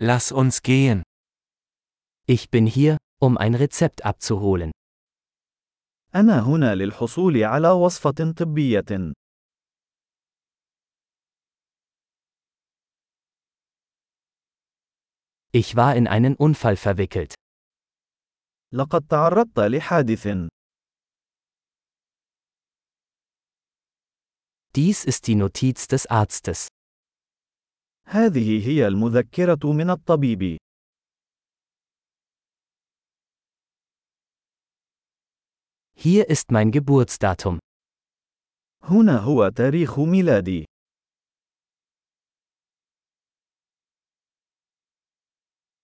Lass uns gehen. Ich bin hier, um ein Rezept abzuholen. أنا هنا للحصول على وصفة طبية. Ich war in einen Unfall verwickelt. لقد تعرضت لحادث. Dies ist die Notiz des Arztes. هذه هي المذكرة من الطبيب. Hier ist mein Geburtsdatum. هنا هو تاريخ ميلادي.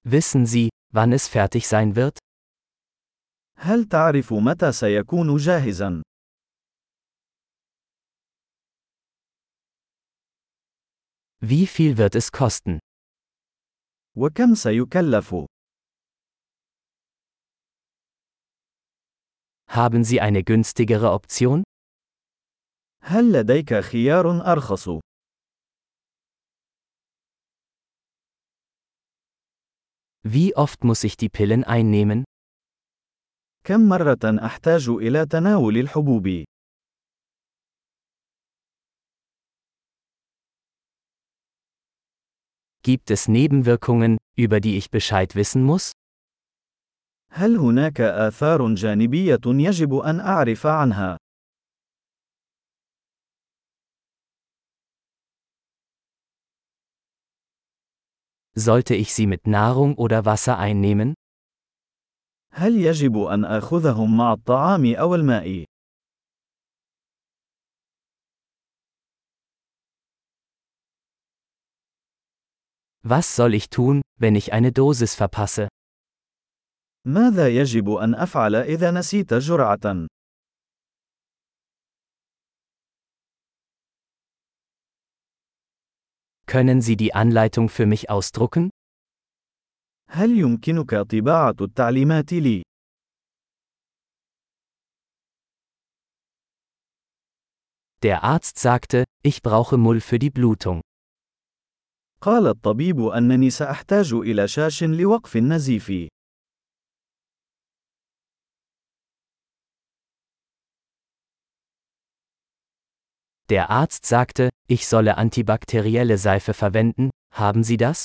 Wissen Sie, wann es fertig sein wird? هل تعرف متى سيكون جاهزا؟ Wie viel wird es kosten? وكم سيكلف؟ Haben Sie eine günstigere Option? هل لديك خيار أرخص؟ Wie oft muss ich die Pillen einnehmen? كم مرة أحتاج إلى تناول الحبوب؟ Gibt es Nebenwirkungen, über die ich Bescheid wissen muss? هل هناك آثار جانبية يجب أن أعرف عنها؟ Sollte ich sie mit Nahrung oder Wasser einnehmen? هل يجب أن آخذهم مع الطعام أو الماء؟ Was soll ich tun, wenn ich eine Dosis verpasse? ماذا يجب أن أفعل إذا نسيت جرعة؟ Können Sie die Anleitung für mich ausdrucken? هل يمكنك طباعة التعليمات لي؟ Der Arzt sagte, ich brauche Mull für die Blutung. قال الطبيب أنني سأحتاج إلى شاش لوقف النزيف. Der Arzt sagte, ich solle antibakterielle Seife verwenden, haben Sie das?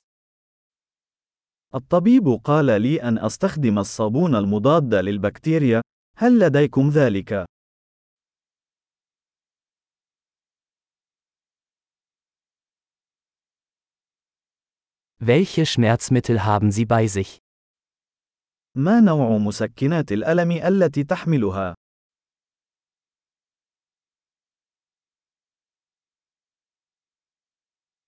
الطبيب قال لي أن أستخدم الصابون المضاد للبكتيريا. هل لديكم ذلك؟ Welche Schmerzmittel haben Sie bei sich? ما نوع مسكنات الألم التي تحملها؟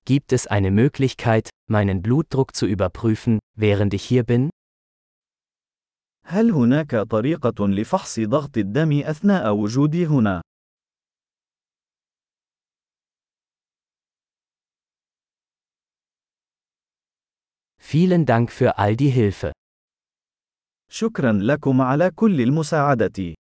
Gibt es eine Möglichkeit, meinen Blutdruck zu überprüfen, während ich hier bin? هل هناك طريقة لفحص ضغط الدم أثناء وجودي هنا؟ Vielen Dank für all die Hilfe. شكرا لكم على كل المساعدة.